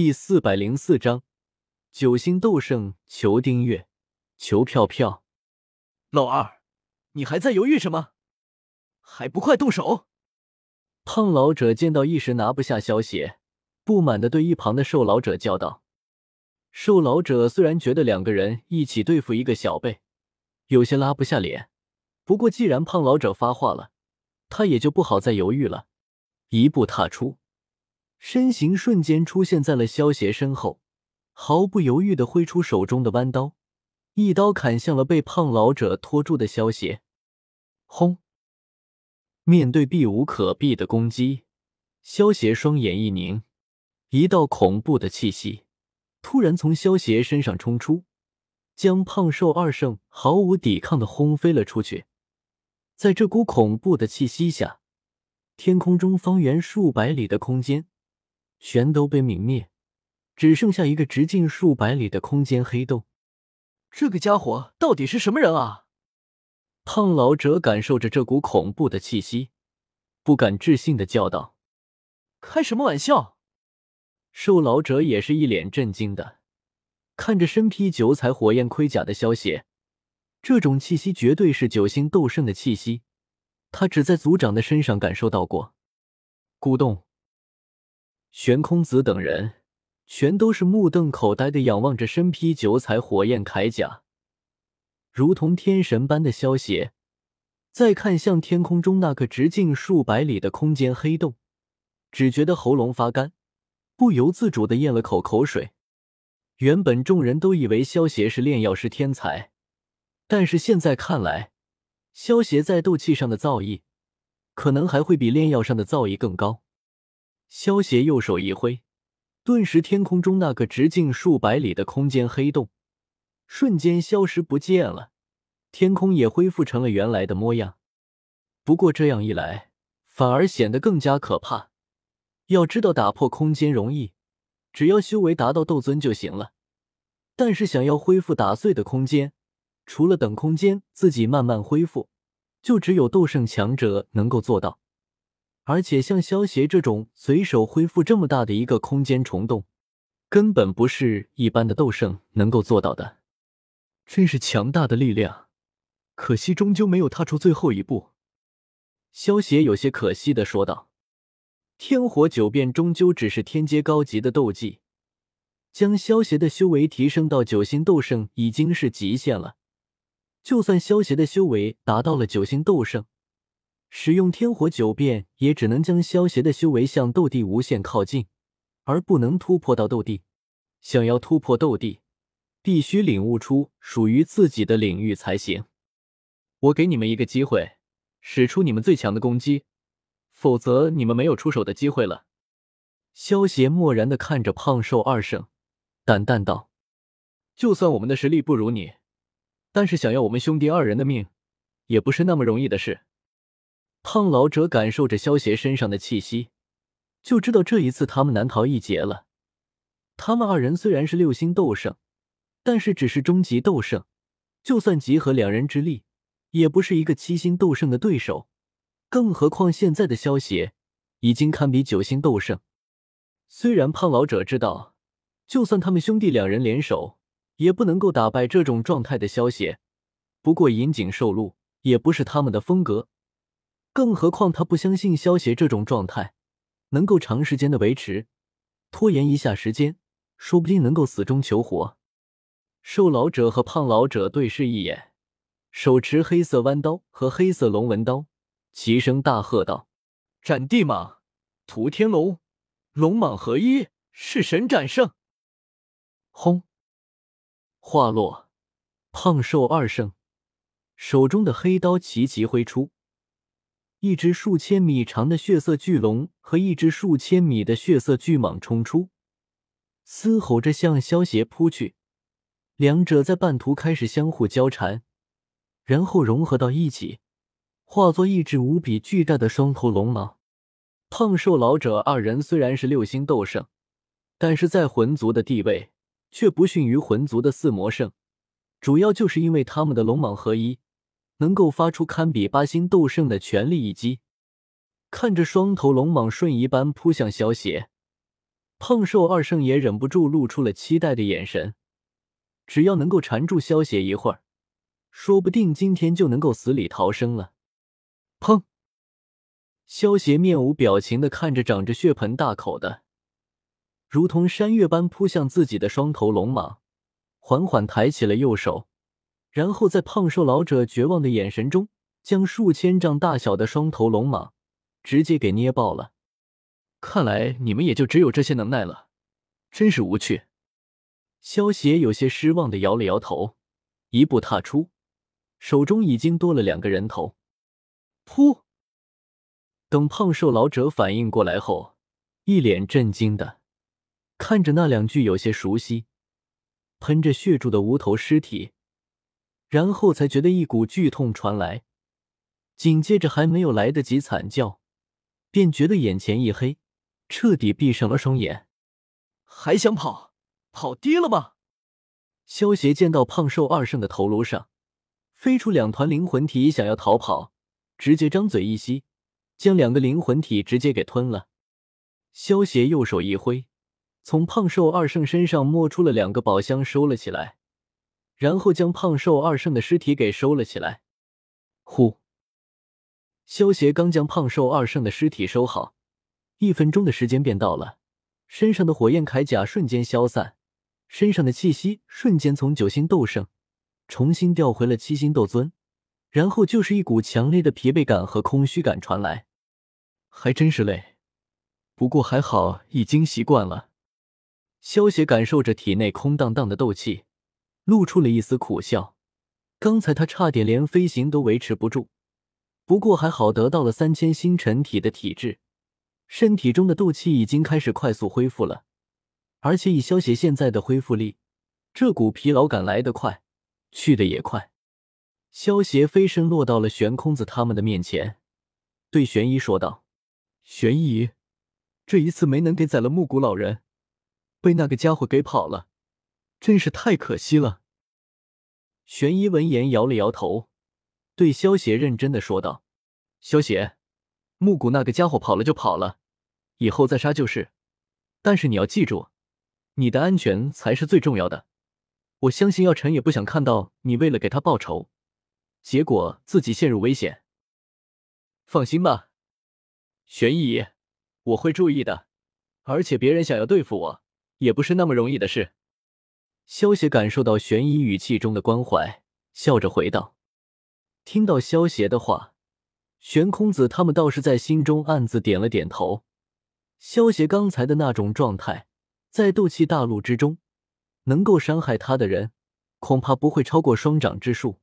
第四百零四章九星斗圣，求订阅，求票票。老二，你还在犹豫什么？还不快动手！胖老者见到一时拿不下消息，不满的对一旁的瘦老者叫道：“瘦老者虽然觉得两个人一起对付一个小辈，有些拉不下脸，不过既然胖老者发话了，他也就不好再犹豫了，一步踏出。”身形瞬间出现在了萧邪身后，毫不犹豫的挥出手中的弯刀，一刀砍向了被胖老者拖住的萧邪。轰！面对避无可避的攻击，萧邪双眼一凝，一道恐怖的气息突然从萧邪身上冲出，将胖瘦二圣毫无抵抗的轰飞了出去。在这股恐怖的气息下，天空中方圆数百里的空间。全都被泯灭，只剩下一个直径数百里的空间黑洞。这个家伙到底是什么人啊？胖老者感受着这股恐怖的气息，不敢置信的叫道：“开什么玩笑！”瘦老者也是一脸震惊的看着身披九彩火焰盔甲的萧邪，这种气息绝对是九星斗圣的气息，他只在族长的身上感受到过。咕咚。悬空子等人全都是目瞪口呆的仰望着身披九彩火焰铠甲、如同天神般的萧邪，再看向天空中那个直径数百里的空间黑洞，只觉得喉咙发干，不由自主的咽了口口水。原本众人都以为萧邪是炼药师天才，但是现在看来，萧邪在斗气上的造诣，可能还会比炼药上的造诣更高。萧邪右手一挥，顿时天空中那个直径数百里的空间黑洞瞬间消失不见了，天空也恢复成了原来的模样。不过这样一来，反而显得更加可怕。要知道，打破空间容易，只要修为达到斗尊就行了。但是想要恢复打碎的空间，除了等空间自己慢慢恢复，就只有斗圣强者能够做到。而且像萧邪这种随手恢复这么大的一个空间虫洞，根本不是一般的斗圣能够做到的，真是强大的力量。可惜终究没有踏出最后一步。萧邪有些可惜的说道：“天火九变终究只是天阶高级的斗技，将萧邪的修为提升到九星斗圣已经是极限了。就算萧邪的修为达到了九星斗圣。”使用天火九变，也只能将萧邪的修为向斗帝无限靠近，而不能突破到斗帝。想要突破斗帝，必须领悟出属于自己的领域才行。我给你们一个机会，使出你们最强的攻击，否则你们没有出手的机会了。萧邪漠然的看着胖瘦二圣，淡淡道：“就算我们的实力不如你，但是想要我们兄弟二人的命，也不是那么容易的事。”胖老者感受着萧邪身上的气息，就知道这一次他们难逃一劫了。他们二人虽然是六星斗圣，但是只是中级斗圣，就算集合两人之力，也不是一个七星斗圣的对手。更何况现在的萧邪已经堪比九星斗圣。虽然胖老者知道，就算他们兄弟两人联手，也不能够打败这种状态的萧邪。不过引颈受戮也不是他们的风格。更何况他不相信萧邪这种状态能够长时间的维持，拖延一下时间，说不定能够死中求活。瘦老者和胖老者对视一眼，手持黑色弯刀和黑色龙纹刀，齐声大喝道：“斩地蟒，屠天龙，龙蟒合一，弑神斩圣！”轰！话落，胖瘦二圣手中的黑刀齐齐挥出。一只数千米长的血色巨龙和一只数千米的血色巨蟒冲出，嘶吼着向萧邪扑去。两者在半途开始相互交缠，然后融合到一起，化作一只无比巨大的双头龙蟒。胖瘦老者二人虽然是六星斗圣，但是在魂族的地位却不逊于魂族的四魔圣，主要就是因为他们的龙蟒合一。能够发出堪比八星斗圣的全力一击，看着双头龙蟒瞬移般扑向萧邪，胖瘦二圣也忍不住露出了期待的眼神。只要能够缠住萧邪一会儿，说不定今天就能够死里逃生了。砰！萧邪面无表情的看着长着血盆大口的，如同山岳般扑向自己的双头龙蟒，缓缓抬起了右手，然后在胖瘦老者绝望的眼神中，将数千丈大小的双头龙蟒直接给捏爆了。看来你们也就只有这些能耐了，真是无趣。萧邪有些失望的摇了摇头，一步踏出，手中已经多了两个人头。噗！等胖瘦老者反应过来后，一脸震惊的看着那两具有些熟悉、喷着血柱的无头尸体，然后才觉得一股剧痛传来，紧接着还没有来得及惨叫，便觉得眼前一黑，彻底闭上了双眼。还想跑？跑低了吗？萧协见到胖瘦二圣的头颅上飞出两团灵魂体，想要逃跑，直接张嘴一吸，将两个灵魂体直接给吞了。萧协右手一挥，从胖瘦二圣身上摸出了两个宝箱，收了起来，然后将胖瘦二圣的尸体给收了起来。呼！萧协刚将胖瘦二圣的尸体收好，一分钟的时间便到了，身上的火焰铠甲瞬间消散。身上的气息瞬间从九星斗圣重新调回了七星斗尊，然后就是一股强烈的疲惫感和空虚感传来，还真是累，不过还好已经习惯了。萧邪感受着体内空荡荡的斗气，露出了一丝苦笑。刚才他差点连飞行都维持不住，不过还好得到了三千星辰体的体质，身体中的斗气已经开始快速恢复了。而且以萧邪现在的恢复力，这股疲劳感来得快，去的也快。萧邪飞身落到了玄空子他们的面前，对玄一说道：“玄一，这一次没能给宰了木谷老人，被那个家伙给跑了，真是太可惜了。”玄一闻言摇了摇头，对萧邪认真的说道：“萧邪，木谷那个家伙跑了就跑了，以后再杀就是，但是你要记住。”你的安全才是最重要的。我相信药尘也不想看到你为了给他报仇，结果自己陷入危险。放心吧，玄一，我会注意的。而且别人想要对付我，也不是那么容易的事。萧邪感受到玄逸语气中的关怀，笑着回道：“听到萧邪的话，玄空子他们倒是在心中暗自点了点头。萧邪刚才的那种状态。”在斗气大陆之中，能够伤害他的人，恐怕不会超过双掌之数。